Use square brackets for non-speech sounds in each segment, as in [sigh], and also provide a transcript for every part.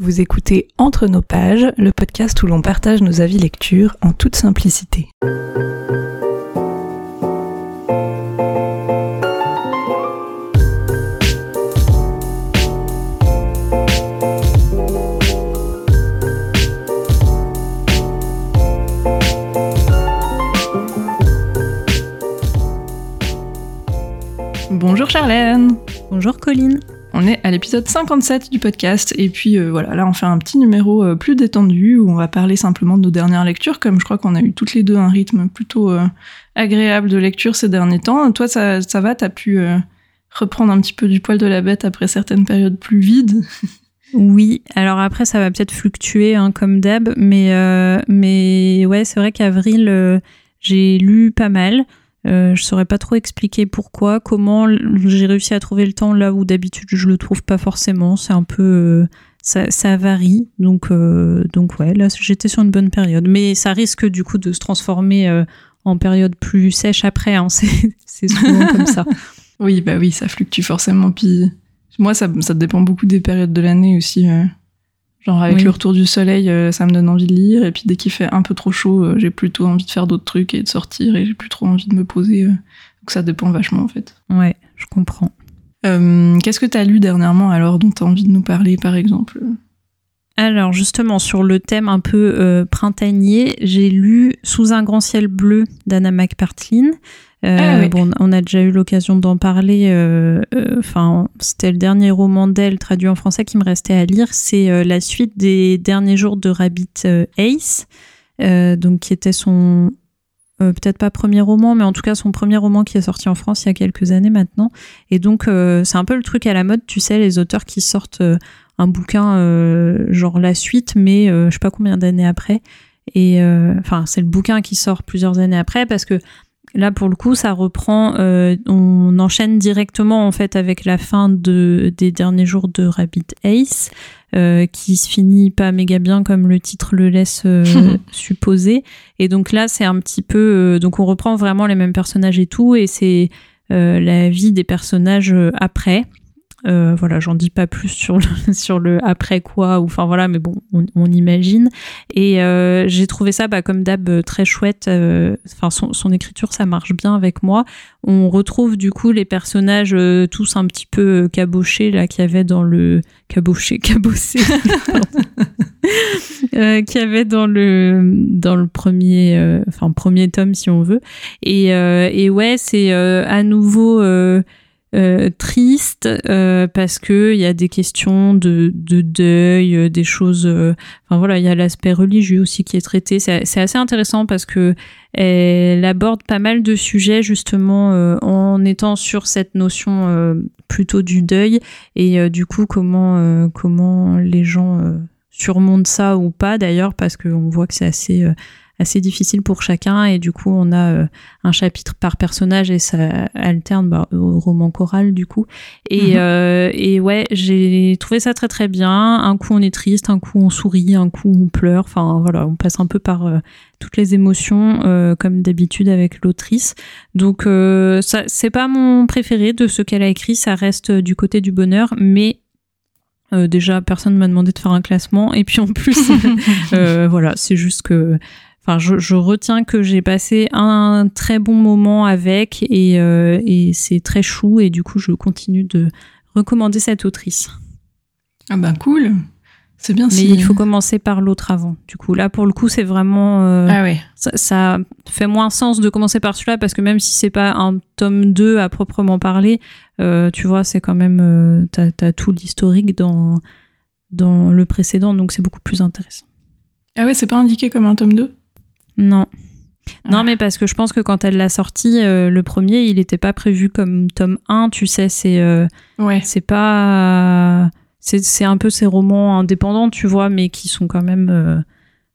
Vous écoutez Entre nos pages, le podcast où l'on partage nos avis lecture en toute simplicité. Bonjour Charlène Bonjour Colline on est à l'épisode 57 du podcast et puis euh, voilà, là on fait un petit numéro euh, plus détendu où on va parler simplement de nos dernières lectures, comme je crois qu'on a eu toutes les deux un rythme plutôt euh, agréable de lecture ces derniers temps. Toi ça, ça va, t'as pu reprendre un petit peu du poil de la bête après certaines périodes plus vides? [laughs] Oui, alors après ça va peut-être fluctuer hein, comme d'hab, mais, mais ouais c'est vrai qu'avril j'ai lu pas mal. Euh, je saurais pas trop expliquer pourquoi, comment j'ai réussi à trouver le temps là où d'habitude je le trouve pas forcément. C'est un peu, euh, ça, varie. Donc, euh, donc ouais, là j'étais sur une bonne période, mais ça risque du coup de se transformer euh, en période plus sèche après. Hein. [laughs] C'est souvent comme ça. [laughs] Oui, bah oui, ça fluctue forcément. Puis moi, ça, ça dépend beaucoup des périodes de l'année aussi. Genre avec le retour du soleil, euh, ça me donne envie de lire, et puis dès qu'il fait un peu trop chaud, euh, j'ai plutôt envie de faire d'autres trucs et de sortir, et j'ai plus trop envie de me poser. Euh. donc ça dépend vachement en fait. Ouais, je comprends. Qu'est-ce que tu as lu dernièrement alors dont tu as envie de nous parler par exemple? Alors justement sur le thème un peu printanier, j'ai lu Sous un grand ciel bleu d'Anna McPartlin. Euh, ah bon, on a déjà eu l'occasion d'en parler. Euh, euh, enfin, c'était le dernier roman d'elle traduit en français qui me restait à lire. C'est la suite des derniers jours de Rabbit Ace, donc qui était son peut-être pas premier roman, mais en tout cas son premier roman qui est sorti en France il y a quelques années maintenant. Et donc c'est un peu le truc à la mode, tu sais, les auteurs qui sortent un bouquin genre la suite, mais je sais pas combien d'années après. Et enfin, c'est le bouquin qui sort plusieurs années après parce que Là, pour le coup, ça reprend. Euh, on enchaîne directement en fait avec la fin de, des derniers jours de Rabbit Ace, euh, qui se finit pas méga bien comme le titre le laisse euh, [laughs] supposer. Et donc là, c'est un petit peu. donc on reprend vraiment les mêmes personnages et tout, et c'est la vie des personnages après. Euh, voilà, j'en dis pas plus sur le, [laughs] sur le après quoi, ou enfin voilà, mais bon, on, imagine. Et euh, j'ai trouvé ça, bah, comme d'hab, euh, très chouette. Enfin, son, son, écriture, ça marche bien avec moi. On retrouve du coup les personnages tous un petit peu cabochés là qu'il y avait dans le caboché, [laughs] cabossé, [laughs] euh, qu'il y avait dans le dans le premier, enfin premier tome si on veut. Et, et ouais, c'est à nouveau euh, triste euh, parce que il y a des questions de, de deuil, euh, des choses. enfin voilà, il y a l'aspect religieux aussi qui est traité. C'est assez intéressant parce que elle aborde pas mal de sujets justement en étant sur cette notion plutôt du deuil et du coup comment comment les gens surmontent ça ou pas d'ailleurs parce qu'on voit que c'est assez assez difficile pour chacun et du coup on a euh, un chapitre par personnage et ça alterne bah, au roman choral du coup. Et, mhm. euh, et ouais j'ai trouvé ça très très bien. Un coup on est triste un coup on sourit un coup on pleure. Enfin voilà on passe un peu par euh, toutes les émotions comme d'habitude avec l'autrice. Donc ça c'est pas mon préféré de ce qu'elle a écrit. Ça reste du côté du bonheur mais déjà, personne ne m'a demandé de faire un classement. Et puis en plus, [laughs] voilà, c'est juste que Enfin, je, retiens que j'ai passé un très bon moment avec euh, et, c'est très chou et du coup je continue de recommander cette autrice. Ah bah cool, c'est bien. Mais il faut commencer par l'autre avant. Du coup là pour le coup c'est vraiment. Euh, ah ouais. Ça, fait moins sens de commencer par celui-là parce que même si c'est pas un tome 2 à proprement parler, euh, tu vois c'est quand même t'as as tout l'historique dans dans le précédent donc c'est beaucoup plus intéressant. Ah ouais c'est pas indiqué comme un tome 2 non. Non, ah. mais parce que je pense que quand elle l'a sorti, euh, le premier, il n'était pas prévu comme tome 1, tu sais, c'est euh, ouais. c'est pas c'est un peu ces romans indépendants, tu vois, mais qui sont quand même euh,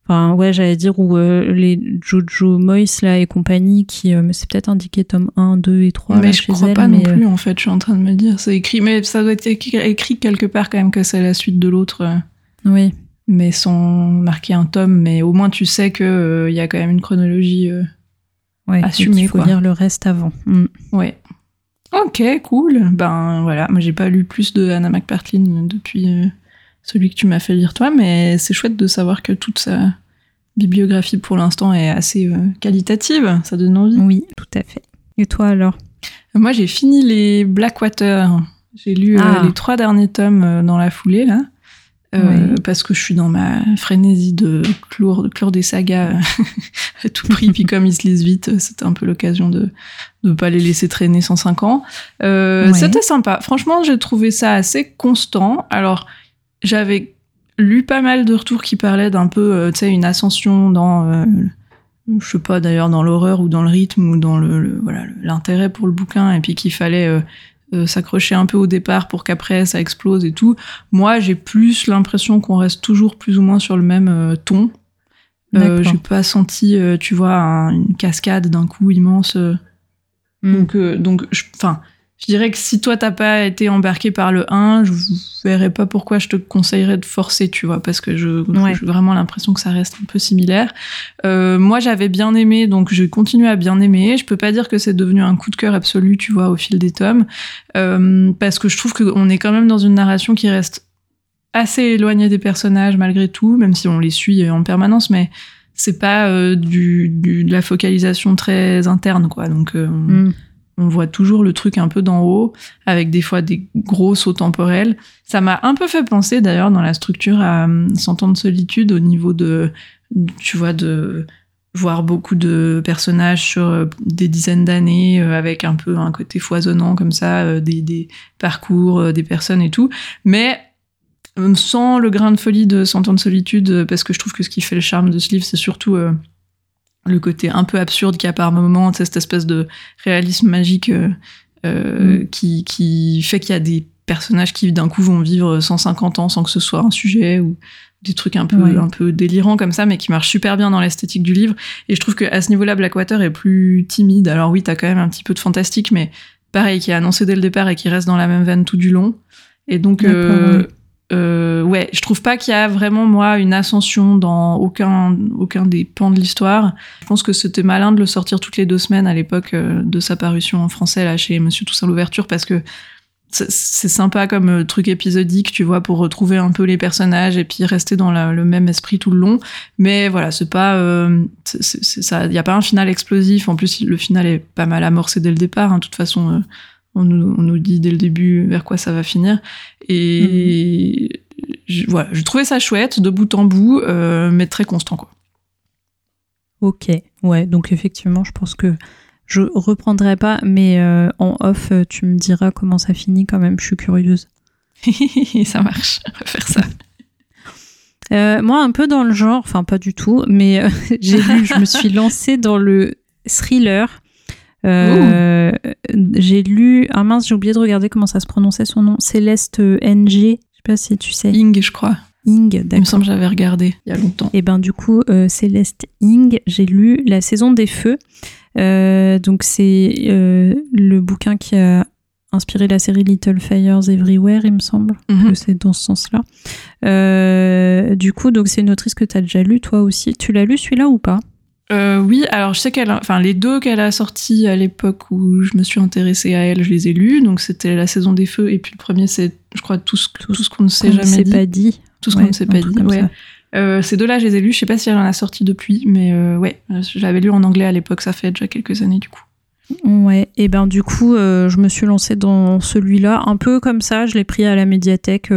enfin ouais, j'allais dire où les Jojo Moyes là et compagnie qui mais c'est peut-être indiqué tome 1, 2 et 3 mais je crois pas non plus en fait, je suis en train de me dire, c'est écrit mais ça doit être écrit quelque part quand même que c'est la suite de l'autre. Oui mais sans marquer un tome. Mais au moins, tu sais qu'il euh, y a quand même une chronologie euh, assumée. Il faut lire le reste avant. Mm. Ouais. Ok, cool. Ben voilà, moi j'ai pas lu plus de Anna McPartlin depuis, euh, celui que tu m'as fait lire toi, mais c'est chouette de savoir que toute sa bibliographie pour l'instant est assez qualitative. Ça donne envie. Oui, tout à fait. Et toi alors? Moi, j'ai fini les Blackwater. J'ai lu ah. les trois derniers tomes dans la foulée là. Euh, parce que je suis dans ma frénésie de clore, de des sagas [laughs] à tout prix. Puis comme ils se lisent vite, c'était un peu l'occasion de ne pas les laisser traîner 105 ans. Euh, C'était sympa. Franchement, j'ai trouvé ça assez constant. Alors, j'avais lu pas mal de retours qui parlaient d'un peu, euh, tu sais, une ascension dans, euh, je sais pas d'ailleurs, dans l'horreur ou dans le rythme ou dans le, voilà l'intérêt pour le bouquin, et puis qu'il fallait euh, s'accrocher un peu au départ pour qu'après ça explose et tout. Moi, j'ai plus l'impression qu'on reste toujours plus ou moins sur le même euh, ton. Euh, j'ai pas senti, euh, tu vois, une cascade d'un coup immense. Hmm. Donc, donc, enfin, je dirais que si toi t'as pas été embarqué par le 1, je verrais pas pourquoi je te conseillerais de forcer, tu vois, parce que je j'ai vraiment l'impression que ça reste un peu similaire. Euh, moi j'avais bien aimé, donc je continue à bien aimer. Je peux pas dire que c'est devenu un coup de cœur absolu, tu vois, au fil des tomes, euh, parce que je trouve qu'on est quand même dans une narration qui reste assez éloignée des personnages malgré tout, même si on les suit en permanence, mais c'est pas euh, du, du, de la focalisation très interne, quoi. Donc mm on voit toujours le truc un peu d'en haut, avec des fois des gros sauts temporels. Ça m'a un peu fait penser d'ailleurs dans la structure à euh, Cent ans de solitude au niveau de, tu vois, de voir beaucoup de personnages sur euh, des dizaines d'années euh, avec un peu un côté foisonnant comme ça, des, parcours, des personnes et tout. Mais sans le grain de folie de Cent ans de solitude, parce que je trouve que ce qui fait le charme de ce livre, c'est surtout le côté un peu absurde qu'il y a par moment, cette espèce de réalisme magique euh, euh mm. qui, qui fait qu'il y a des personnages qui d'un coup vont vivre 150 ans sans que ce soit un sujet ou des trucs un peu un peu délirants comme ça mais qui marchent super bien dans l'esthétique du livre. Et je trouve que à ce niveau-là Blackwater est plus timide. Alors oui t'as quand même un petit peu de fantastique mais pareil qui est annoncé dès le départ et qui reste dans la même veine tout du long. Et donc euh, euh, ouais, je trouve pas qu'il y a vraiment moi une ascension dans aucun aucun des pans de l'histoire. Je pense que c'était malin de le sortir toutes les deux semaines à l'époque euh, de sa parution en français là chez Monsieur Toussaint l'ouverture parce que c'est sympa comme euh, truc épisodique, tu vois, pour retrouver un peu les personnages et puis rester dans le même esprit tout le long. Mais voilà, c'est pas, ça, y a pas un final explosif. En plus, le final est pas mal amorcé dès le départ. Hein. De toute façon, on nous, on nous, dit dès le début vers quoi ça va finir. Et mhm. je, voilà, je trouvais ça chouette de bout en bout, euh, mais très constant quoi. Ok, ouais, donc effectivement, je pense que je reprendrai pas, mais euh, en off, euh, tu me diras comment ça finit quand même. Je suis curieuse. [laughs] ça marche, on va faire ça. moi, un peu dans le genre, enfin pas du tout, mais [laughs] j'ai lu, je me suis lancée dans le thriller euh, j'ai lu. Ah mince, j'ai oublié de regarder comment ça se prononçait son nom. Céleste NG. Je sais pas si tu sais. Ing, je crois. Ing, d'accord. Il me semble que j'avais regardé il y a longtemps. Et eh ben du coup, euh, Céleste Ing, j'ai lu La saison des feux. Euh, donc c'est le bouquin qui a inspiré la série Little Fires Everywhere, il me semble mhm. que c'est dans ce sens-là. du coup, donc c'est une autrice que tu as déjà lu toi aussi. Tu l'as lu celui-là ou pas? Euh, oui, alors je sais qu'elle, enfin les deux qu'elle a sortis à l'époque où je me suis intéressée à elle, je les ai lus. Donc c'était la saison des feux et puis le premier c'est, je crois tout ce, tout, ce qu'on ne sait jamais dit. pas dit. Tout ce qu'on ne s'est pas dit. Ouais. Euh, ces deux-là, je les ai lus. Je sais pas si elle en a sorti depuis, mais euh, ouais, je l'avais lu en anglais à l'époque. Ça fait déjà quelques années du coup. Ouais, et ben du coup, je me suis lancée dans celui-là, un peu comme ça. Je l'ai pris à la médiathèque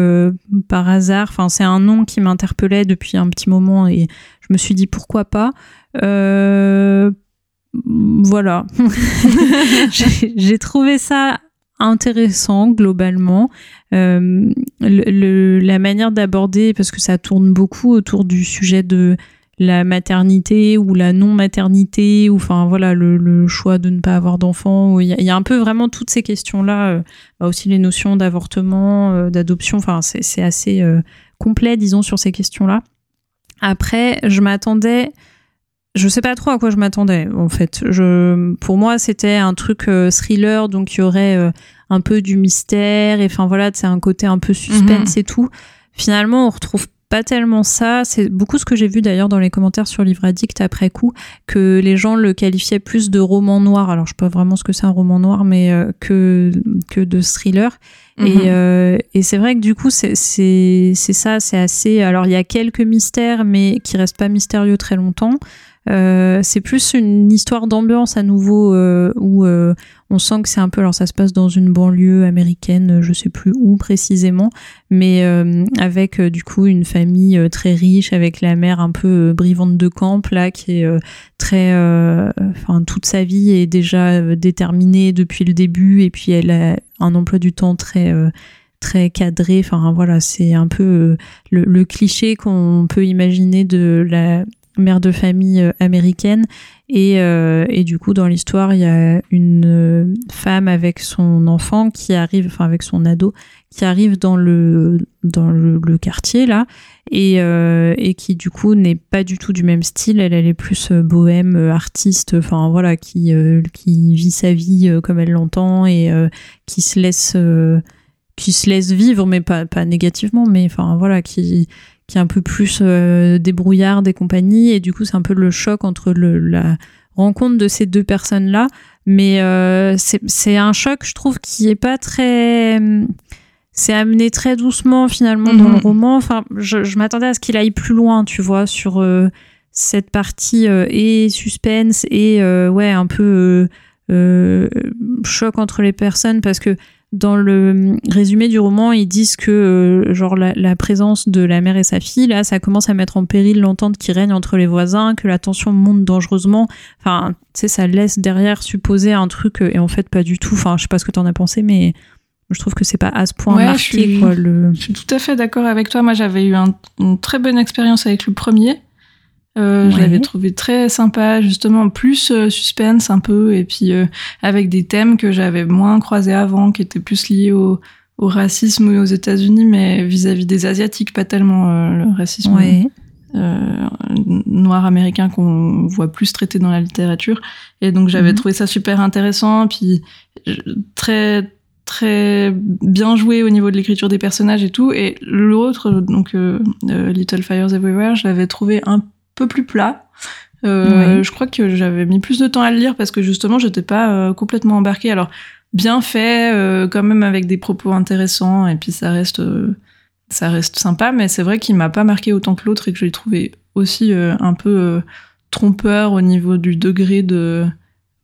par hasard. Enfin, c'est un nom qui m'interpellait depuis un petit moment et je me suis dit pourquoi pas. Euh, voilà. [laughs] [laughs] J'ai trouvé ça intéressant globalement. Euh, la manière d'aborder, parce que ça tourne beaucoup autour du sujet de la maternité ou la non-maternité, ou enfin voilà, le, choix de ne pas avoir d'enfant. Il y, a un peu vraiment toutes ces questions-là, euh, bah, aussi les notions d'avortement, d'adoption, enfin c'est assez complet, disons, sur ces questions-là. Après, je m'attendais je sais pas trop à quoi je m'attendais en fait. Je, pour moi, c'était un truc euh, thriller, donc il y aurait euh, un peu du mystère et enfin voilà, c'est un côté un peu suspense mhm. et tout. Finalement, on retrouve pas tellement ça. C'est beaucoup ce que j'ai vu d'ailleurs dans les commentaires sur Livre Addict après coup, que les gens le qualifiaient plus de roman noir. Alors, je sais pas vraiment ce que c'est un roman noir, mais euh, que, que de thriller. Et, mhm. euh, et c'est vrai que du coup, c'est ça, c'est assez. Alors, il y a quelques mystères, mais qui restent pas mystérieux très longtemps. Euh, c'est plus une histoire d'ambiance à nouveau euh, où euh, on sent que c'est un peu alors ça se passe dans une banlieue américaine, je sais plus où précisément, mais avec du coup une famille très riche avec la mère un peu brivante de camp là qui est très enfin toute sa vie est déjà déterminée depuis le début et puis elle a un emploi du temps très très cadré. Enfin voilà, c'est un peu le, le cliché qu'on peut imaginer de la mère de famille euh, américaine. Et, euh, et du coup, dans l'histoire, il y a une euh, femme avec son enfant qui arrive, enfin avec son ado, qui arrive dans le, dans le, quartier là, et, et qui du coup n'est pas du tout du même style. Elle, elle est plus bohème, artiste, enfin voilà, qui, qui vit sa vie comme elle l'entend et qui se laisse qui se laisse vivre, mais pas, pas négativement, mais enfin voilà, qui, qui est un peu plus euh, débrouillard et compagnie. Et du coup, c'est un peu le choc entre le, la rencontre de ces deux personnes-là. Mais euh, c'est un choc, je trouve, qui est pas très. C'est amené très doucement finalement dans le mhm. roman. Enfin, je, je m'attendais à ce qu'il aille plus loin, tu vois, sur euh, cette partie euh, et suspense et ouais un peu choc entre les personnes parce que dans le résumé du roman, ils disent que euh, genre la, présence de la mère et sa fille, là, ça commence à mettre en péril l'entente qui règne entre les voisins, que la tension monte dangereusement. Enfin, tu sais, ça laisse derrière supposer un truc, euh, et en fait, pas du tout. Enfin, je sais pas ce que t'en as pensé, mais je trouve que c'est pas à ce point marqué. Je suis, je suis tout à fait d'accord avec toi. Moi, j'avais eu une très bonne expérience avec le premier. Euh, Je l'avais trouvé très sympa, justement, plus euh, suspense un peu, et puis euh, avec des thèmes que j'avais moins croisés avant, qui étaient plus liés au, au racisme aux États-Unis, mais vis-à-vis des Asiatiques, pas tellement euh, le racisme noir américain qu'on voit plus traité dans la littérature. Et donc j'avais mhm. trouvé ça super intéressant, puis très très bien joué au niveau de l'écriture des personnages et tout. Et l'autre, donc Little Fires Everywhere, je l'avais trouvé un peu plus plat. Euh, Je crois que j'avais mis plus de temps à le lire parce que justement, j'étais pas euh, complètement embarquée. Alors, bien fait, euh, quand même avec des propos intéressants, et puis ça reste, ça reste sympa, mais c'est vrai qu'il m'a pas marqué autant que l'autre et que je l'ai trouvé aussi un peu trompeur au niveau du degré de,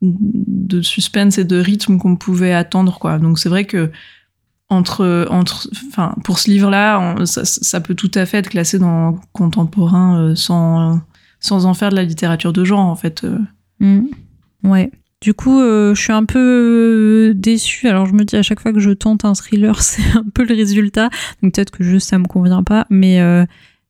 de suspense et de rythme qu'on pouvait attendre, quoi. Donc c'est vrai que entre entre enfin pour ce livre là ça, peut tout à fait être classé dans contemporain euh, sans sans en faire de la littérature de genre en fait euh. mm. ouais du coup euh, je suis un peu déçue alors je me dis à chaque fois que je tente un thriller [laughs] c'est un peu le résultat donc peut-être que juste ça me convient pas mais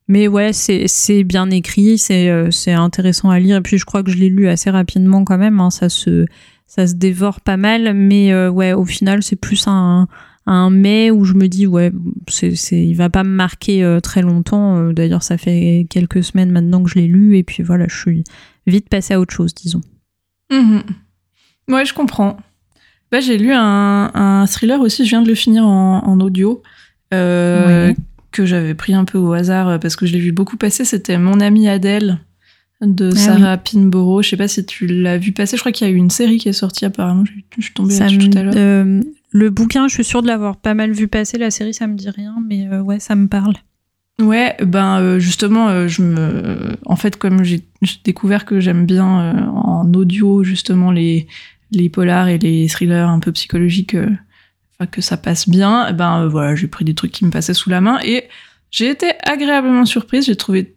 mais ouais c'est bien écrit c'est c'est intéressant à lire et puis je crois que je l'ai lu assez rapidement quand même hein. ça se ça se dévore pas mal mais ouais au final c'est plus un un mai où je me dis ouais c'est c'est il va pas me marquer euh, très longtemps euh, d'ailleurs ça fait quelques semaines maintenant que je l'ai lu et puis voilà je suis vite passée à autre chose disons mhm. ouais je comprends bah, j'ai lu un, un, thriller aussi je viens de le finir en, en audio euh, que j'avais pris un peu au hasard parce que je l'ai vu beaucoup passer c'était mon amie Adèle de ah Sarah Pinborough. Je sais pas si tu l'as vu passer. Je crois qu'il y a eu une série qui est sortie apparemment. Je, suis tombée là-dessus tout à l'heure. Le bouquin, je suis sûre de l'avoir pas mal vu passer. La série, ça me dit rien, mais euh, ouais, ça me parle. Ouais, ben euh, justement, euh, je me, en fait, comme j'ai découvert que j'aime bien en audio justement les les polars et les thrillers un peu psychologiques, que ça passe bien, ben voilà, j'ai pris des trucs qui me passaient sous la main et j'ai été agréablement surprise. J'ai trouvé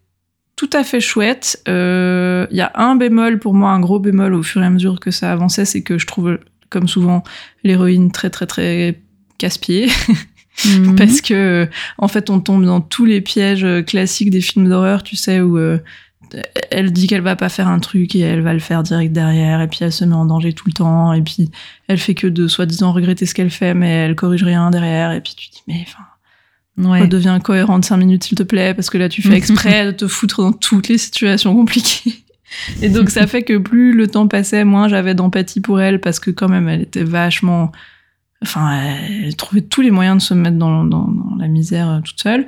tout à fait chouette. Il y a un bémol pour moi, un gros bémol au fur et à mesure que ça avançait, c'est que je trouve comme souvent, l'héroïne très très très casse-pied. Mhm. [laughs] Parce que, en fait, on tombe dans tous les pièges classiques des films d'horreur, tu sais, où euh, elle dit qu'elle va pas faire un truc et elle va le faire direct derrière, et puis elle se met en danger tout le temps, et puis elle fait que de soi-disant regretter ce qu'elle fait, mais elle corrige rien derrière, et puis tu dis, mais enfin. Ouais. Redeviens cohérente cinq minutes, s'il te plaît, parce que là, tu fais [laughs] exprès de te foutre dans toutes les situations compliquées. Et donc ça fait que plus le temps passait, moins j'avais d'empathie pour elle parce que quand même elle était vachement, enfin elle trouvait tous les moyens de se mettre dans, dans, la misère euh, toute seule.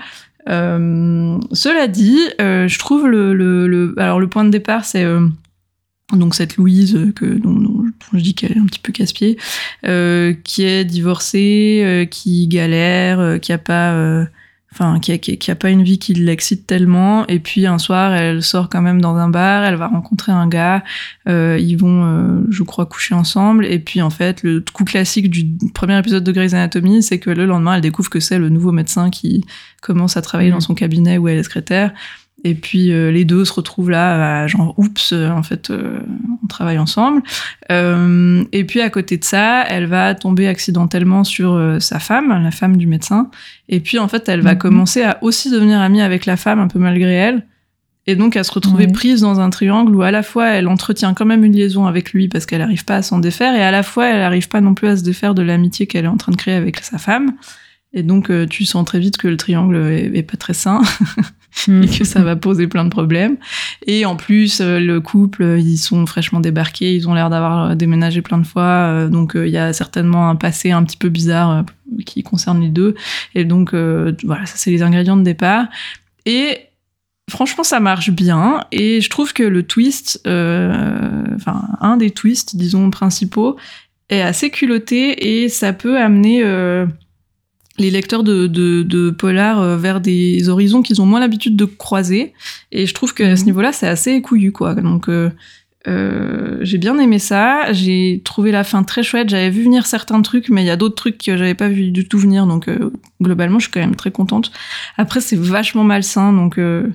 Euh, cela dit, je trouve le, le, alors le point de départ, c'est donc cette Louise que dont, je dis qu'elle est un petit peu casse-pied, qui est divorcée, qui galère, qui a pas enfin qui a, qui, a, pas une vie qui l'excite tellement. Et puis un soir elle sort quand même dans un bar elle va rencontrer un gars euh, ils vont euh, je crois coucher ensemble. Et puis en fait le coup classique du premier épisode de Grey's Anatomy c'est que le lendemain elle découvre que c'est le nouveau médecin qui commence à travailler dans son cabinet où elle est secrétaire et puis euh, les deux se retrouvent là, genre oups, euh, en fait, euh, on travaille ensemble. et puis à côté de ça, elle va tomber accidentellement sur sa femme, la femme du médecin. Et puis en fait, elle va mhm. commencer à aussi devenir amie avec la femme, un peu malgré elle. Et donc à se retrouver prise dans un triangle où à la fois elle entretient quand même une liaison avec lui parce qu'elle n'arrive pas à s'en défaire, et à la fois elle n'arrive pas non plus à se défaire de l'amitié qu'elle est en train de créer avec sa femme. Et donc tu sens très vite que le triangle est pas très sain. [laughs] et que ça va poser plein de problèmes. Et en plus, euh, le couple, euh, ils sont fraîchement débarqués, ils ont l'air d'avoir euh, déménagé plein de fois, donc il y a certainement un passé un petit peu bizarre qui concerne les deux. Et donc voilà, ça c'est les ingrédients de départ. Et franchement, ça marche bien. Et je trouve que le twist, enfin un des twists, disons principaux, est assez culotté et ça peut amener les lecteurs de, de, de polar euh, vers des horizons qu'ils ont moins l'habitude de croiser. Et je trouve que à ce mhm. niveau-là, c'est assez couillu, quoi. Donc, euh, euh, j'ai bien aimé ça. J'ai trouvé la fin très chouette. J'avais vu venir certains trucs, mais il y a d'autres trucs que j'avais pas vu du tout venir. Donc, euh, globalement, je suis quand même très contente. Après, c'est vachement malsain. Donc, euh,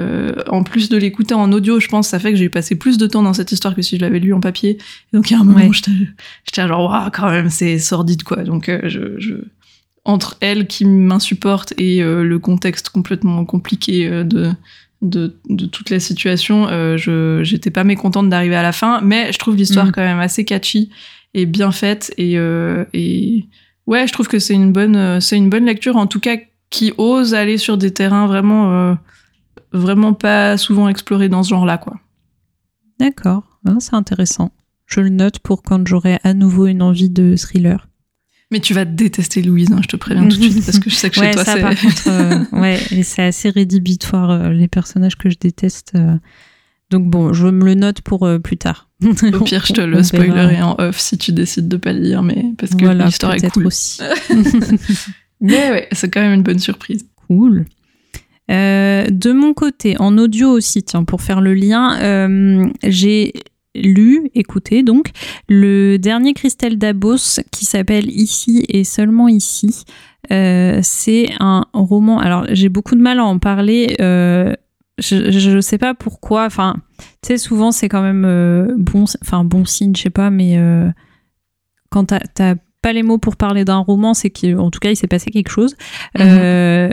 en plus de l'écouter en audio, je pense, ça fait que j'ai passé plus de temps dans cette histoire que si je l'avais lu en papier. Et donc, il y a un moment, j'étais genre, waouh, quand même, c'est sordide, quoi. Donc, je, je entre elle qui m'insupporte et euh, le contexte complètement compliqué euh, de, de, de, toute la situation, euh, je j'étais pas mécontente d'arriver à la fin, mais je trouve l'histoire mm. quand même assez catchy et bien faite et, et ouais, je trouve que c'est une bonne c'est une bonne lecture en tout cas qui ose aller sur des terrains vraiment vraiment pas souvent explorés dans ce genre-là quoi. D'accord, ah, c'est intéressant. Je le note pour quand j'aurai à nouveau une envie de thriller. Mais tu vas détester Louise, hein, je te préviens tout de suite, parce que je sais que chez toi, c'est... euh, [laughs] ouais, c'est assez rédhibitoire, euh, les personnages que je déteste. Euh. Donc bon, je me le note pour plus tard. Au [laughs] pire, je te le spoilerai en off si tu décides de pas le lire, mais parce que l'histoire est cool. aussi. [laughs] mais ouais, c'est quand même une bonne surprise. Cool. de mon côté, en audio aussi, tiens, pour faire le lien, j'ai lu, écouté donc, le dernier Christelle Dabos qui s'appelle Ici et seulement ici. Euh, c'est un roman. Alors j'ai beaucoup de mal à en parler. Euh, je ne sais pas pourquoi. Enfin, tu sais, souvent c'est quand même euh, bon, enfin bon signe, je sais pas, mais quand t'as pas les mots pour parler d'un roman, c'est qu'en tout cas il s'est passé quelque chose. Mm-hmm.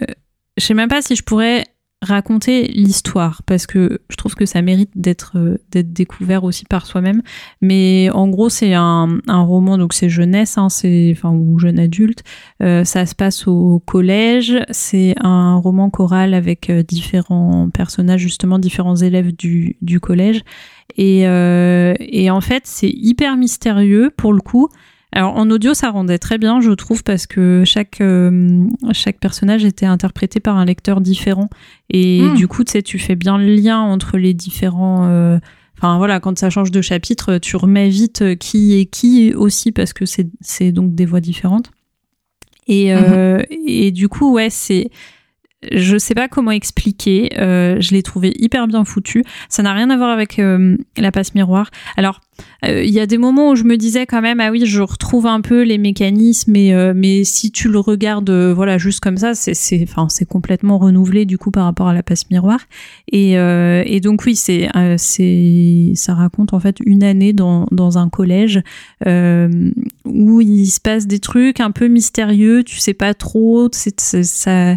je sais même pas si je pourrais raconter l'histoire parce que je trouve que ça mérite d'être euh, d'être découvert aussi par soi-même. Mais en gros c'est un, un, roman donc c'est jeunesse hein, c'est enfin ou jeune adulte. Euh, ça se passe au collège. C'est un roman choral avec euh, différents personnages justement différents élèves du, du collège. Et, et en fait c'est hyper mystérieux pour le coup alors en audio, ça rendait très bien, je trouve, parce que chaque, euh, chaque personnage était interprété par un lecteur différent. Et hmm. du coup, tu sais, tu fais bien le lien entre les différents... Euh, enfin voilà, quand ça change de chapitre, tu remets vite euh, qui est qui aussi, parce que c'est donc des voix différentes. Et, mhm. et du coup, ouais, c'est je sais pas comment expliquer. Euh, je l'ai trouvé hyper bien foutu. Ça n'a rien à voir avec euh, la passe miroir. Alors, euh, il y a des moments où je me disais quand même, ah oui, je retrouve un peu les mécanismes, mais, mais si tu le regardes, voilà, juste comme ça, c'est, c'est, c'est complètement renouvelé du coup par rapport à la passe miroir. Et, et donc oui, c'est, c'est, ça raconte en fait une année dans, dans un collège où il se passe des trucs un peu mystérieux. Tu sais pas trop, c'est, ça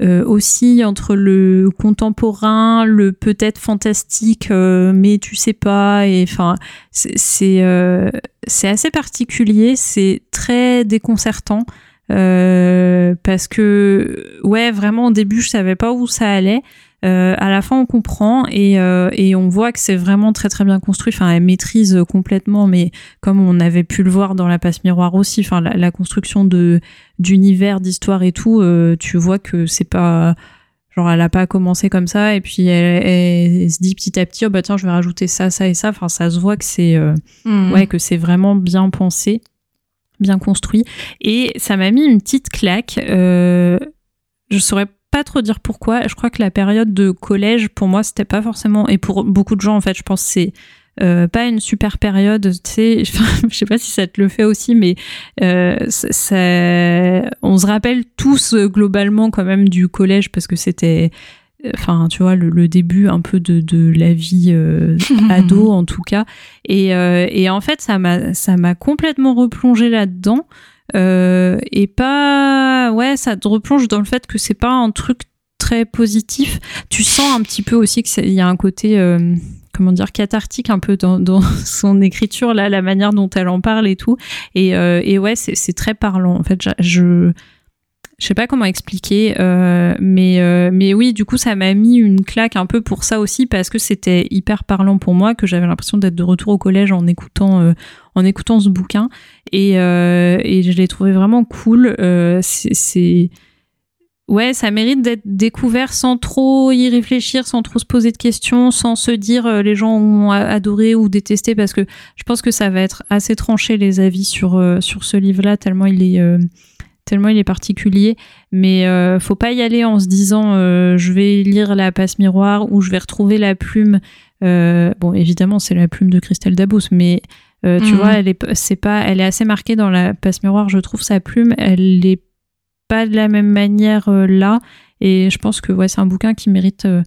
euh, aussi entre le contemporain, le peut-être fantastique, euh, mais tu sais pas. Et enfin, c'est euh, c'est assez particulier, c'est très déconcertant. Parce que ouais vraiment au début je savais pas où ça allait euh, à la fin, on comprend et, euh, et on voit que c'est vraiment très très bien construit. Enfin, elle maîtrise complètement, mais comme on avait pu le voir dans la passe miroir aussi, enfin la, construction de d'univers, d'histoire et tout, euh, tu vois que c'est pas Genre, elle a pas commencé comme ça et puis elle, se dit petit à petit, oh bah tiens, je vais rajouter ça, ça et ça. Enfin, ça se voit que c'est, mmh. ouais, que c'est vraiment bien pensé, bien construit. Et ça m'a mis une petite claque. Euh, je saurais pas trop dire pourquoi. Je crois que la période de collège, pour moi, c'était pas forcément, et pour beaucoup de gens, en fait, je pense c'est euh, pas une super période, tu sais, [laughs] je sais pas si ça te le fait aussi, mais euh, on se rappelle tous euh, globalement quand même du collège parce que c'était, enfin, tu vois, le, début un peu de, de la vie [laughs] ado en tout cas. Et, et en fait, ça m'a, ça m'a complètement replongé là-dedans. et pas, ouais, ça te replonge dans le fait que c'est pas un truc très positif. Tu sens un petit peu aussi qu'il y a un côté comment dire cathartique un peu dans, [laughs] son écriture là la manière dont elle en parle et tout et, euh, et ouais c'est très parlant en fait je je sais pas comment expliquer euh, mais euh, mais oui du coup ça m'a mis une claque un peu pour ça aussi parce que c'était hyper parlant pour moi que j'avais l'impression d'être de retour au collège en écoutant en écoutant ce bouquin. Et, et je l'ai trouvé vraiment cool. C'est Ouais, ça mérite d'être découvert sans trop y réfléchir, sans trop se poser de questions, sans se dire euh, les gens ont adoré ou détesté, parce que je pense que ça va être assez tranché les avis sur euh, sur ce livre-là tellement il est euh, tellement il est particulier. Mais faut pas y aller en se disant je vais lire la passe miroir ou je vais retrouver la plume. bon, évidemment c'est la plume de Christelle Dabous, mais tu mhm. vois, elle est c'est pas, elle est assez marquée dans la passe miroir. Je trouve sa plume, elle est pas de la même manière euh, là. Et je pense que ouais, c'est un bouquin qui mérite euh,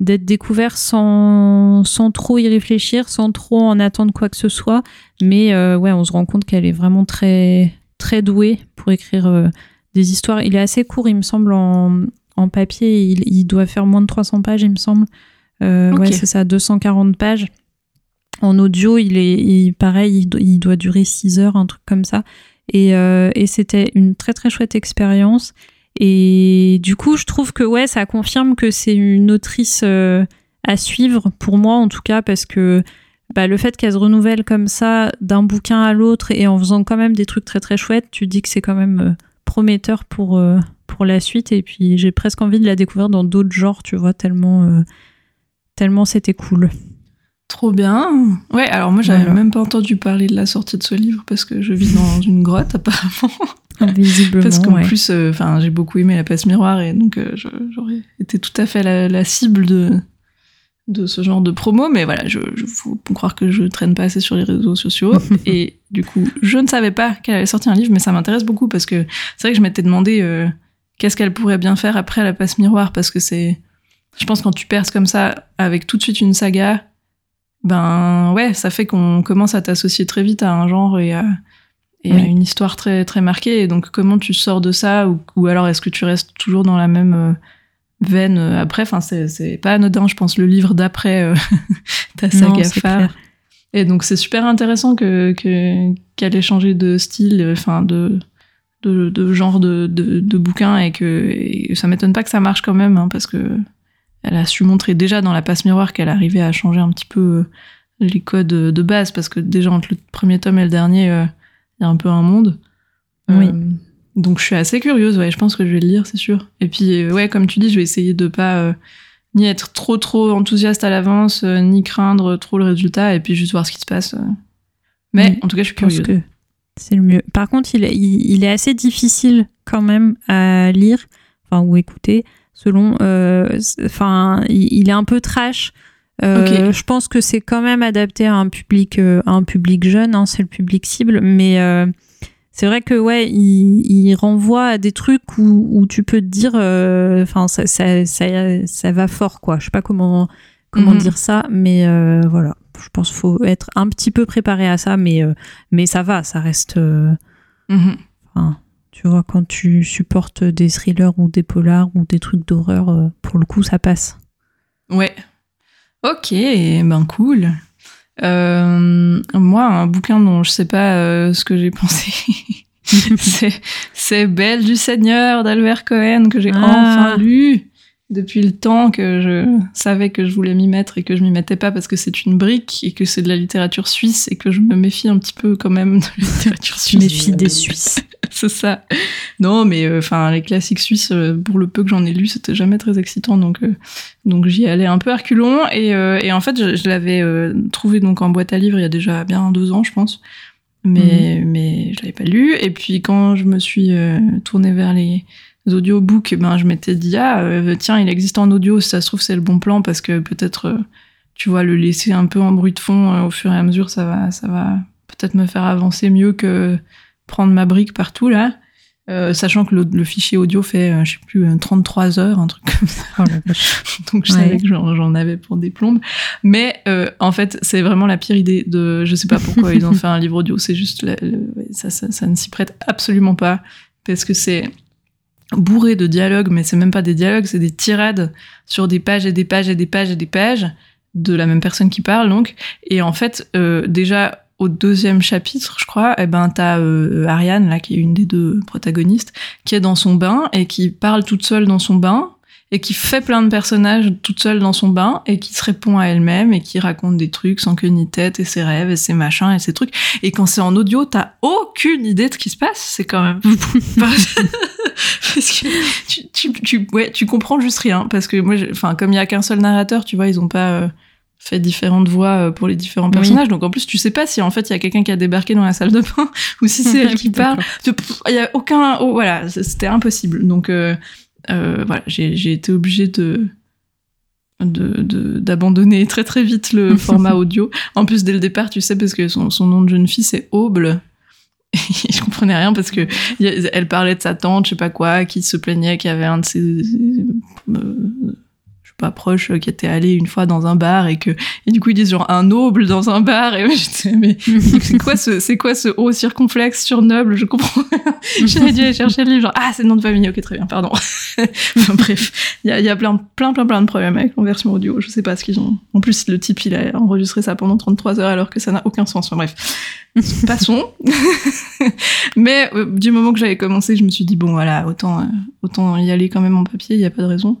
d'être découvert sans, sans trop y réfléchir, sans trop en attendre quoi que ce soit. Mais euh, ouais, on se rend compte qu'elle est vraiment très, très douée pour écrire des histoires. Il est assez court, il me semble, en, en papier. Il, doit faire moins de 300 pages, il me semble. Ouais, c'est ça, 240 pages. En audio, il est pareil, il doit, il doit, durer 6 heures, un truc comme ça. Euh, et, c'était une très très chouette expérience. Et du coup, je trouve que ouais, ça confirme que c'est une autrice euh, à suivre pour moi en tout cas parce que bah, le fait qu'elle se renouvelle comme ça d'un bouquin à l'autre et en faisant quand même des trucs très très chouettes, tu dis que c'est quand même euh, prometteur pour pour la suite. Et puis j'ai presque envie de la découvrir dans d'autres genres, tu vois, tellement tellement c'était cool. Trop bien. Ouais, alors moi j'avais même pas entendu parler de la sortie de ce livre parce que je vis dans une grotte [laughs] apparemment. Visiblement. parce qu'en plus, euh, j'ai beaucoup aimé la passe miroir et donc euh, j'aurais été tout à fait la, cible de de ce genre de promo, mais voilà, je, je faut croire que je traîne pas assez sur les réseaux sociaux [laughs] et du coup, je ne savais pas qu'elle avait sorti un livre, mais ça m'intéresse beaucoup parce que c'est vrai que je m'étais demandé euh, qu'est-ce qu'elle pourrait bien faire après la passe miroir parce que c'est, je pense quand tu perces comme ça avec tout de suite une saga ben ouais, ça fait qu'on commence à t'associer très vite à un genre et, à, une histoire très très marquée. Et donc comment tu sors de ça ou, alors est-ce que tu restes toujours dans la même euh, veine euh, après Enfin c'est pas anodin, je pense, le livre d'après euh, [laughs] ta saga phare. Et donc c'est super intéressant que qu'elle ait changé de style, enfin de de, genre de, de, bouquin et que ça m'étonne pas que ça marche quand même hein, parce que elle a su montrer déjà dans la passe miroir qu'elle arrivait à changer un petit peu euh, les codes de base parce que déjà entre le premier tome et le dernier, euh, il y a un peu un monde. Oui. Euh, donc je suis assez curieuse, ouais, je pense que je vais le lire, c'est sûr. Et puis ouais, comme tu dis, je vais essayer de pas ni être trop trop enthousiaste à l'avance, ni craindre trop le résultat, et puis juste voir ce qui se passe. Mais en tout cas, je suis curieuse. Que c'est le mieux. Par contre, il, il, est assez difficile quand même à lire, enfin ou écouter, selon. Euh, enfin, il, est un peu trash. Euh, je pense que c'est quand même adapté à un public, euh, un public jeune, hein, c'est le public cible, mais c'est vrai que ouais, il, renvoie à des trucs où, où tu peux te dire, enfin, ça, ça, ça, va fort, quoi. Je sais pas comment comment mhm. dire ça, mais voilà. Je pense qu'il faut être un petit peu préparé à ça, mais mais ça va, ça reste. Mhm. Tu vois, quand tu supportes des thrillers ou des polars ou des trucs d'horreur, euh, pour le coup, ça passe. Ouais. Ok, ben cool. Euh, moi, un bouquin dont je sais pas euh, ce que j'ai [laughs] pensé, c'est Belle du Seigneur d'Albert Cohen que j'ai ah. enfin lu depuis le temps que je savais que je voulais m'y mettre et que je m'y mettais pas parce que c'est une brique et que c'est de la littérature suisse et que je me méfie un petit peu quand même de la [laughs] littérature suisse. méfie des [laughs] Suisses. c'est ça. Non, mais euh, enfin les classiques suisses, euh, pour le peu que j'en ai lu, c'était jamais très excitant, donc euh, donc j'y allais un peu à reculons et, et en fait je, l'avais trouvé donc en boîte à livres il y a déjà bien deux ans, je pense, mais mhm. mais je l'avais pas lu. Et puis quand je me suis tournée vers les audiobooks, ben, je m'étais dit, ah, euh, tiens, il existe en audio, si ça se trouve, c'est le bon plan parce que peut-être, euh, tu vois, le laisser un peu en bruit de fond euh, au fur et à mesure, ça va, ça va peut-être me faire avancer mieux que prendre ma brique partout, là. sachant que le, fichier audio fait, je sais plus, 33 heures, un truc [laughs] comme ça. Oh Donc je savais que j'en avais pour des plombes. Mais en fait, c'est vraiment la pire idée de. Je sais pas pourquoi ils ont [laughs] fait un livre audio. C'est juste ça, ça, ça, ne s'y prête absolument pas parce que c'est bourré de dialogues, mais c'est même pas des dialogues, c'est des tirades sur des pages et des pages et des pages et des pages de la même personne qui parle donc. Et en fait, euh, déjà au deuxième chapitre, je crois, eh ben t'as euh, Ariane là qui est une des deux protagonistes, qui est dans son bain et qui parle toute seule dans son bain et qui fait plein de personnages toute seule dans son bain et qui se répond à elle-même et qui raconte des trucs sans queue ni tête et ses rêves et ses machins et ses trucs. Et quand c'est en audio, t'as aucune idée de ce qui se passe. C'est quand même [laughs] [laughs] parce que tu, tu, tu, ouais, tu comprends juste rien parce que moi, enfin comme il y a qu'un seul narrateur, tu vois, ils ont pas euh, fait différentes voix euh, pour les différents personnages. Donc en plus, tu sais pas si en fait il y a quelqu'un qui a débarqué dans la salle de bain [laughs] ou si c'est elle qui parle. Il y a aucun, oh, voilà, c'était impossible. Donc euh, euh, voilà, j'ai été obligée de d'abandonner très très vite le [laughs] format audio. En plus, dès le départ, tu sais, parce que son, son nom de jeune fille, c'est Auble. Et [laughs] je comprenais rien parce que elle parlait de sa tante, je sais pas quoi, qui se plaignait qu'il y avait un de ses euh, pas proche euh, qui était allé une fois dans un bar et que et du coup ils disent genre un noble dans un bar et [laughs] j'étais mais c'est quoi ce c'est quoi ce haut circonflexe sur noble? Je comprends [laughs] j'avais dû aller chercher le livre genre ah c'est le nom de famille. Ok très bien pardon. [laughs] Enfin, bref. Il y a, y a plein plein plein plein de problèmes avec version audio. Je sais pas ce qu'ils ont. En plus le type il a enregistré ça pendant 33 heures alors que ça n'a aucun sens. Enfin, bref. Passons. Mais euh, du moment que j'avais commencé je me suis dit bon voilà autant euh, autant y aller quand même en papier il y a pas de raison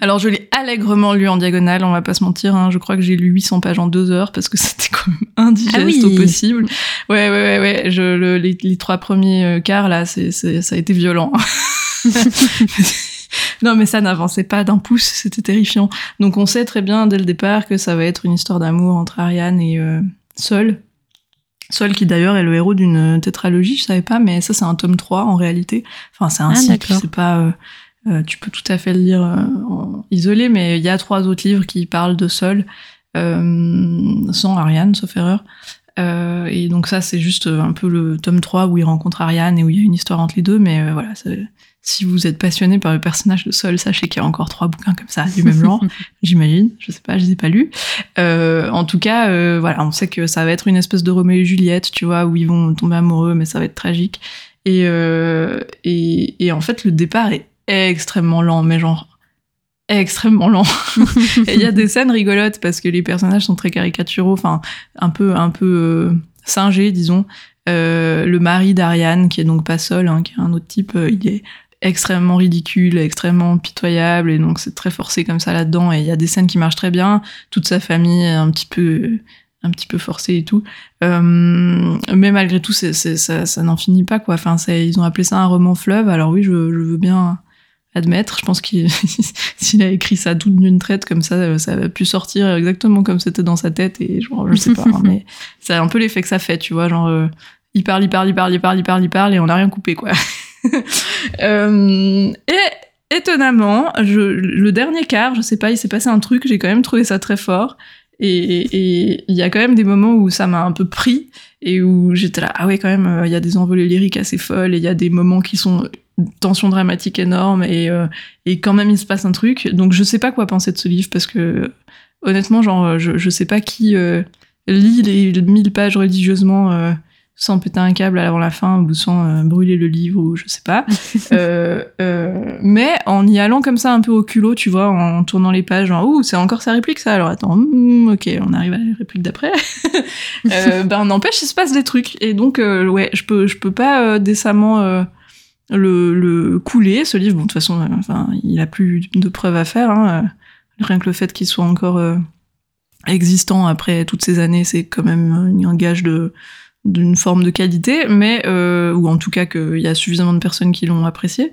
alors je l'ai allègrement lu en diagonale, on va pas se mentir, hein. je crois que j'ai lu 800 pages en deux heures parce que [laughs] c'était quand même indigeste au possible. Ouais, ouais, ouais, ouais. Je, le, les, trois premiers euh, quarts là, c'est, ça a été violent. [laughs] non mais ça n'avançait pas d'un pouce, c'était terrifiant. Donc on sait très bien dès le départ que ça va être une histoire d'amour entre Ariane et euh, Sol. Sol qui d'ailleurs est le héros d'une tétralogie, je savais pas, mais ça c'est un tome 3 en réalité. Enfin c'est un ah, cycle, c'est pas... Euh, euh, tu peux tout à fait le lire euh, en isolé, mais il y a trois autres livres qui parlent de Sol, euh, sans Ariane, sauf erreur. et donc ça, c'est juste un peu le tome 3 où il rencontre Ariane et où il y a une histoire entre les deux, mais voilà, si vous êtes passionné par le personnage de Sol, sachez qu'il y a encore trois bouquins comme ça du même genre, [laughs] j'imagine. Je sais pas, je les ai pas lus. en tout cas, voilà, on sait que ça va être une espèce de Roméo et Juliette, tu vois, où ils vont tomber amoureux, mais ça va être tragique. Et, et, et en fait, le départ est extrêmement lent, mais genre extrêmement lent. [laughs] et il y a des scènes rigolotes parce que les personnages sont très caricaturaux, enfin un peu un peu euh, singés, disons. Euh, le mari d'Ariane, qui est donc pas seul, hein, qui est un autre type, euh, il est extrêmement ridicule, extrêmement pitoyable, et donc c'est très forcé comme ça là-dedans. Et il y a des scènes qui marchent très bien. Toute sa famille est un petit peu un petit peu forcée et tout. mais malgré tout, c'est, ça, ça n'en finit pas quoi. Enfin, ils ont appelé ça un roman fleuve. Alors oui, je, je veux bien admettre. Je pense qu'il [laughs] s'il a écrit ça tout d'une traite comme ça, ça a pu sortir exactement comme c'était dans sa tête et genre, je sais pas, hein, [laughs] mais c'est un peu l'effet que ça fait, tu vois, genre euh, il parle, il parle, il parle, il parle, il parle, il parle et on n'a rien coupé quoi. [laughs] euh, et étonnamment, je, le dernier quart, je sais pas, il s'est passé un truc, j'ai quand même trouvé ça très fort. Et il y a quand même des moments où ça m'a un peu pris et où j'étais là, ah ouais, quand même, euh, il y a des envolées lyriques assez folles et il y a des moments qui sont tension dramatique énorme et, euh, et quand même il se passe un truc. Donc je sais pas quoi penser de ce livre parce que honnêtement, genre, je, je sais pas qui euh, lit les mille pages religieusement euh, sans péter un câble avant la fin ou sans brûler le livre ou je sais pas. [laughs] mais en y allant comme ça un peu au culot, tu vois, en tournant les pages, genre, ouh, c'est encore sa réplique ça, alors attends, hmm, ok, on arrive à la réplique d'après. [laughs] ben n'empêche, il se passe des trucs. Et donc, ouais, je peux, je peux pas décemment le, le couler, ce livre. Bon, de toute façon, enfin, il a plus de preuves à faire. Hein. Rien que le fait qu'il soit encore existant après toutes ces années, c'est quand même un gage d'une forme de qualité, mais ou en tout cas qu'il y a suffisamment de personnes qui l'ont apprécié.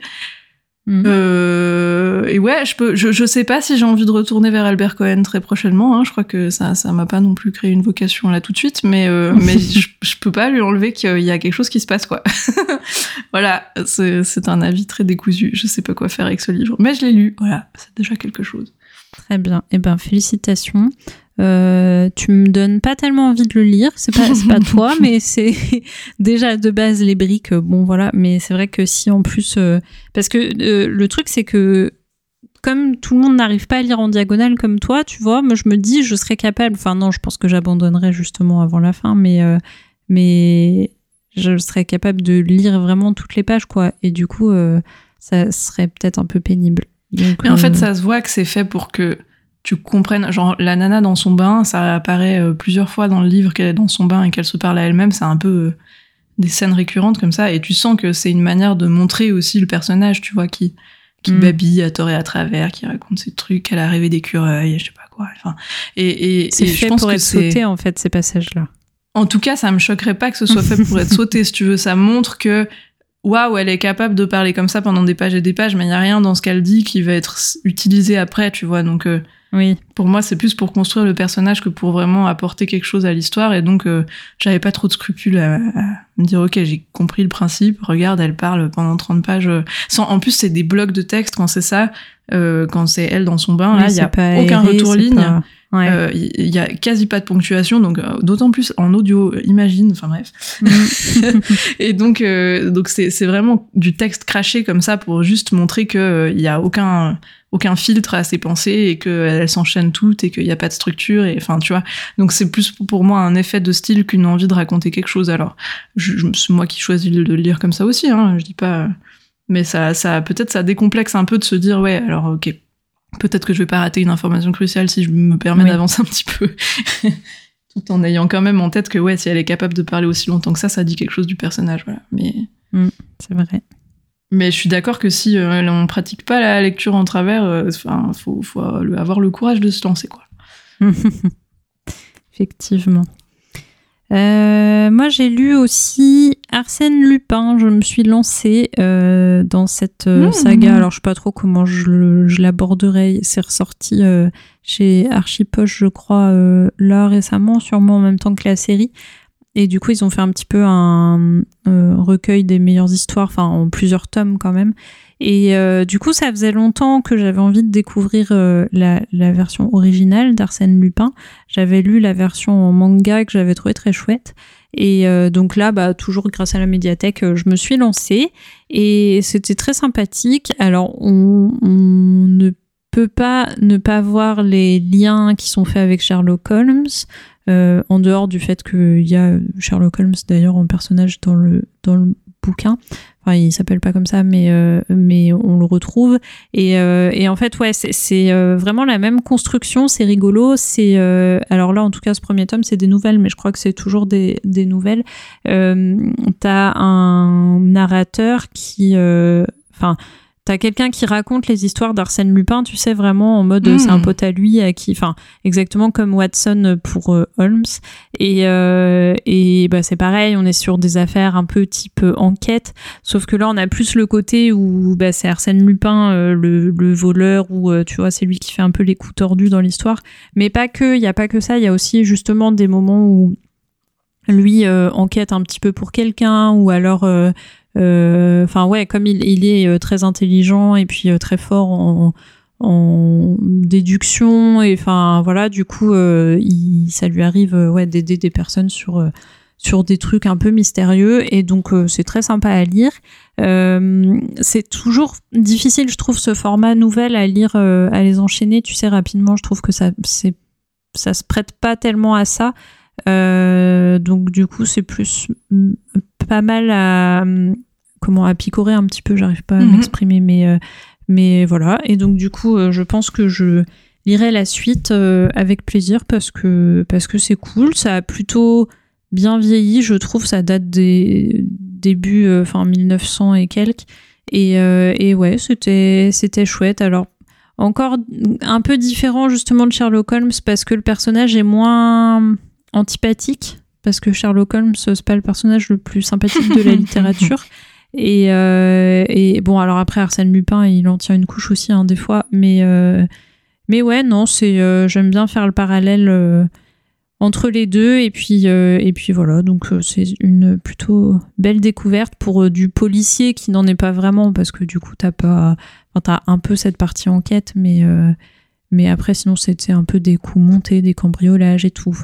Mhm. Euh, et ouais, je peux, je, je sais pas si j'ai envie de retourner vers Albert Cohen très prochainement. Hein. Je crois que ça, ça m'a pas non plus créé une vocation là tout de suite, mais euh, [laughs] mais je, je, peux pas lui enlever qu'il y a quelque chose qui se passe quoi. [laughs] voilà, c'est un avis très décousu. Je sais pas quoi faire avec ce livre, mais je l'ai lu. Voilà, c'est déjà quelque chose. Très bien. Eh ben, félicitations. Euh, tu me donnes pas tellement envie de le lire, c'est pas, pas toi, [laughs] mais c'est [laughs] déjà de base les briques, euh, bon voilà, mais c'est vrai que si en plus, euh, parce que le truc c'est que comme tout le monde n'arrive pas à lire en diagonale comme toi, tu vois, moi je me dis je serais capable, enfin non, je pense que j'abandonnerai justement avant la fin, mais mais je serais capable de lire vraiment toutes les pages quoi, et du coup ça serait peut-être un peu pénible. mais en fait ça se voit que c'est fait pour que tu comprennes, genre la nana dans son bain, ça apparaît euh, plusieurs fois dans le livre qu'elle est dans son bain et qu'elle se parle à elle-même, c'est un peu euh, des scènes récurrentes comme ça, et tu sens que c'est une manière de montrer aussi le personnage, tu vois, qui qui mm. babille à tort et à travers, qui raconte ses trucs, qu'elle a rêvé d'écureuil, je sais pas quoi. Enfin, et, et, c'est fait je pense pour que être sauté en fait ces passages-là. En tout cas, ça me choquerait pas que ce soit fait pour être [laughs] sauté, si tu veux. Ça montre que waouh, elle est capable de parler comme ça pendant des pages et des pages, mais il y a rien dans ce qu'elle dit qui va être utilisé après, tu vois. Donc euh, oui. Pour moi, c'est plus pour construire le personnage que pour vraiment apporter quelque chose à l'histoire. Et donc, euh, j'avais pas trop de scrupules à, me dire, ok, j'ai compris le principe. Regarde, elle parle pendant 30 pages. Euh, sans, en plus, c'est des blocs de texte quand c'est ça. Euh, quand c'est elle dans son bain, là, il y a aucun retour ligne. Il y a quasi pas de ponctuation, donc d'autant plus en audio, imagine. Enfin bref. Mm. [laughs] et donc, donc c'est c'est vraiment du texte craché comme ça pour juste montrer que il y a aucun aucun filtre à ses pensées et qu'elles s'enchaînent toutes et qu'il n'y a pas de structure et enfin tu vois donc c'est plus pour moi un effet de style qu'une envie de raconter quelque chose alors c'est moi qui choisis de le lire comme ça aussi hein, je dis pas mais ça ça peut-être ça décomplexe un peu de se dire ouais alors ok peut-être que je vais pas rater une information cruciale si je me permets d'avancer un petit peu [laughs] tout en ayant quand même en tête que ouais si elle est capable de parler aussi longtemps que ça ça dit quelque chose du personnage voilà mais mm, c'est vrai mais je suis d'accord que si euh, on pratique pas la lecture en travers, euh, enfin, faut, faut, avoir le courage de se lancer, quoi. [laughs] Effectivement. Euh, moi, j'ai lu aussi Arsène Lupin. Je me suis lancée dans cette mmh. saga. Alors, je sais pas trop comment je, je l'aborderai. C'est ressorti chez Archipoche, je crois, là récemment, sûrement en même temps que la série. Et du coup, ils ont fait un petit peu un euh, recueil des meilleures histoires, enfin en plusieurs tomes quand même. Et euh, du coup, ça faisait longtemps que j'avais envie de découvrir euh, la, la, version originale d'Arsène Lupin. J'avais lu la version en manga que j'avais trouvé très chouette. Et donc là, bah, toujours grâce à la médiathèque, je me suis lancée et c'était très sympathique. Alors, on, on ne peut pas ne pas voir les liens qui sont faits avec Sherlock Holmes. Euh, en dehors du fait qu'il y a Sherlock Holmes d'ailleurs en personnage dans le, dans le bouquin. Enfin, il s'appelle pas comme ça, mais, euh, mais on le retrouve. Et, euh, et en fait, ouais, c'est vraiment la même construction, c'est rigolo. C'est alors là, en tout cas, ce premier tome, c'est des nouvelles, mais je crois que c'est toujours des, des nouvelles. T'as un narrateur qui, enfin T'as quelqu'un qui raconte les histoires d'Arsène Lupin, tu sais, vraiment en mode c'est un hmm. pote à lui, à qui, enfin, exactement comme Watson pour euh, Holmes. Et, euh, et bah, c'est pareil, on est sur des affaires un peu type euh, enquête, sauf que là, on a plus le côté où bah, c'est Arsène Lupin, le, le, voleur, ou tu vois, c'est lui qui fait un peu les coups tordus dans l'histoire. Mais pas que, il n'y a pas que ça, il y a aussi justement des moments où lui enquête un petit peu pour quelqu'un, ou alors euh, enfin ouais, comme il, est euh, très intelligent et puis euh, très fort en, déduction et enfin voilà, du coup, il, ça lui arrive ouais d'aider des personnes sur sur des trucs un peu mystérieux et donc c'est très sympa à lire. c'est toujours difficile, je trouve, ce format nouvelle à lire, à les enchaîner, tu sais, rapidement. Je trouve que ça, c'est, ça se prête pas tellement à ça. donc du coup, c'est plus pas mal à, comment à picorer un petit peu, j'arrive pas à mhm. m'exprimer, mais, euh, mais voilà. Et donc, du coup, euh, je pense que je lirai la suite euh, avec plaisir parce que parce que c'est cool. Ça a plutôt bien vieilli, je trouve. Ça date des, début, enfin 1900 et quelques. Et, et ouais, c'était c'était chouette. Alors encore un peu différent justement de Sherlock Holmes parce que le personnage est moins antipathique parce que Sherlock Holmes c'est pas le personnage le plus sympathique de la [laughs] littérature et, euh, et, bon alors après Arsène Lupin il en tient une couche aussi hein, des fois mais euh, mais ouais non c'est euh, j'aime bien faire le parallèle entre les deux et puis et voilà donc c'est une plutôt belle découverte pour du policier qui n'en est pas vraiment parce que du coup t'as pas un peu cette partie enquête, mais, mais après, sinon, c'était un peu des coups montés, des cambriolages et tout.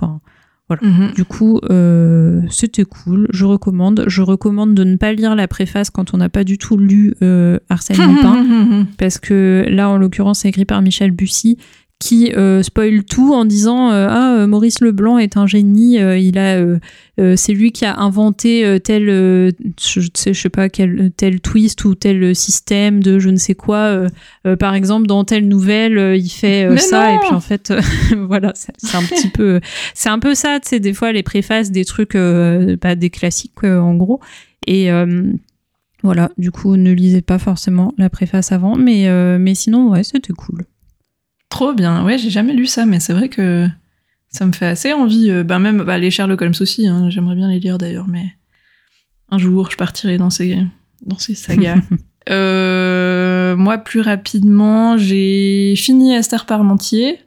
Voilà. Mhm. Du coup, euh, c'était cool. Je recommande. Je recommande de ne pas lire la préface quand on n'a pas du tout lu euh, Arsène Lupin, [laughs] parce que là, en l'occurrence, c'est écrit par Michel Bussy qui euh, spoil tout en disant euh, ah euh, Maurice Leblanc est un génie il a c'est lui qui a inventé tel je sais je sais pas quel tel twist ou tel système de je ne sais quoi par exemple dans telle nouvelle il fait ça et puis en fait [laughs] voilà c'est un petit peu c'est un peu ça tu sais des fois les préfaces des trucs bah, des classiques en gros et voilà, du coup, ne lisez pas forcément la préface avant, mais, mais sinon, ouais, c'était cool. Trop bien. Ouais, j'ai jamais lu ça, mais c'est vrai que ça me fait assez envie. Euh, ben même bah, les Sherlock Holmes aussi, hein, j'aimerais bien les lire d'ailleurs, mais un jour je partirai dans ces, dans ces sagas. [laughs] euh, moi, plus rapidement, j'ai fini Esther Parmentier.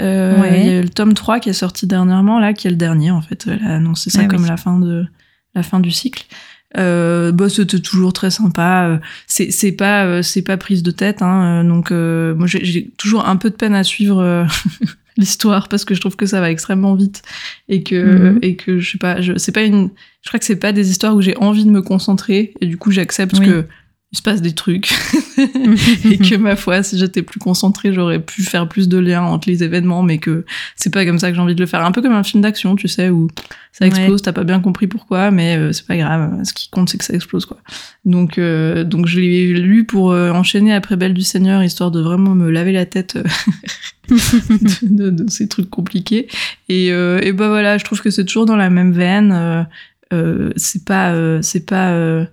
Euh, Il y a le tome 3 qui est sorti dernièrement, là, qui est le dernier en fait. Elle a annoncé ça ah comme la, fin de, la fin du cycle. Euh, bah, c'était toujours très sympa. Euh, c'est c'est pas euh, c'est pas prise de tête. Hein, euh, donc moi j'ai toujours un peu de peine à suivre [laughs] l'histoire parce que je trouve que ça va extrêmement vite et que mhm. et que je sais pas. Je c'est pas une. Je crois que c'est pas des histoires où j'ai envie de me concentrer et du coup j'accepte que il se passe des trucs. [laughs] [laughs] Et que ma foi si j'étais plus concentrée j'aurais pu faire plus de liens entre les événements mais que c'est pas comme ça que j'ai envie de le faire. Un peu comme un film d'action tu sais où ça explose t'as pas bien compris pourquoi mais euh, c'est pas grave. Ce qui compte c'est que ça explose quoi. Donc euh, donc je l'ai lu pour euh, enchaîner après Belle du Seigneur histoire de vraiment me laver la tête [laughs] de, de, ces trucs compliqués. Et et bah voilà je trouve que c'est toujours dans la même veine. C'est pas c'est pas euh,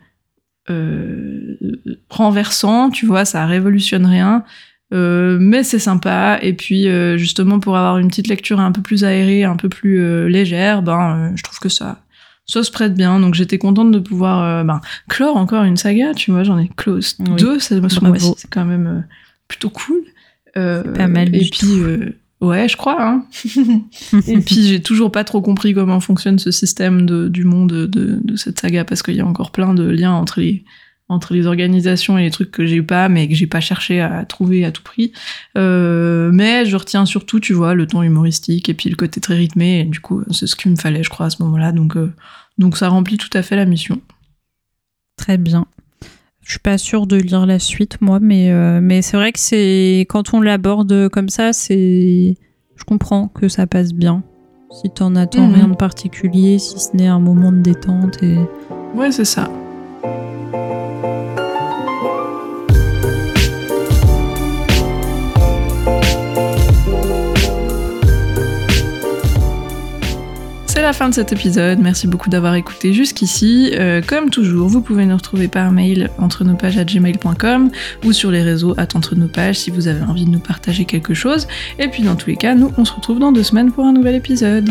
renversant, tu vois, ça révolutionne rien. Euh, mais c'est sympa. Et puis, euh, justement, pour avoir une petite lecture un peu plus aérée, un peu plus légère, ben, je trouve que ça, ça se prête bien. Donc, j'étais contente de pouvoir ben, clore encore une saga. Tu vois, j'en ai close deux. Ça, c'est quand même plutôt cool. pas mal. Et puis, Ouais, je crois. Hein. [laughs] et puis j'ai toujours pas trop compris comment fonctionne ce système de, du monde de, de cette saga parce qu'il y a encore plein de liens entre les entre les organisations et les trucs que j'ai pas mais que j'ai pas cherché à trouver à tout prix. Euh, mais je retiens surtout, tu vois, le ton humoristique et puis le côté très rythmé. Et du coup, c'est ce qu'il me fallait, je crois, à ce moment-là. Donc, euh, donc ça remplit tout à fait la mission. Très bien. Je suis pas sûre de lire la suite, moi, mais, euh, mais c'est vrai que c'est quand on l'aborde comme ça, c'est. Je comprends que ça passe bien. Si t'en attends mhm. rien de particulier, si ce n'est un moment de détente et. Ouais, c'est ça. C'est la fin de cet épisode, merci beaucoup d'avoir écouté jusqu'ici. Euh, comme toujours, vous pouvez nous retrouver par mail entre nos pages à gmail.com ou sur les réseaux à entre nos pages si vous avez envie de nous partager quelque chose. Et puis dans tous les cas, nous on se retrouve dans deux semaines pour un nouvel épisode.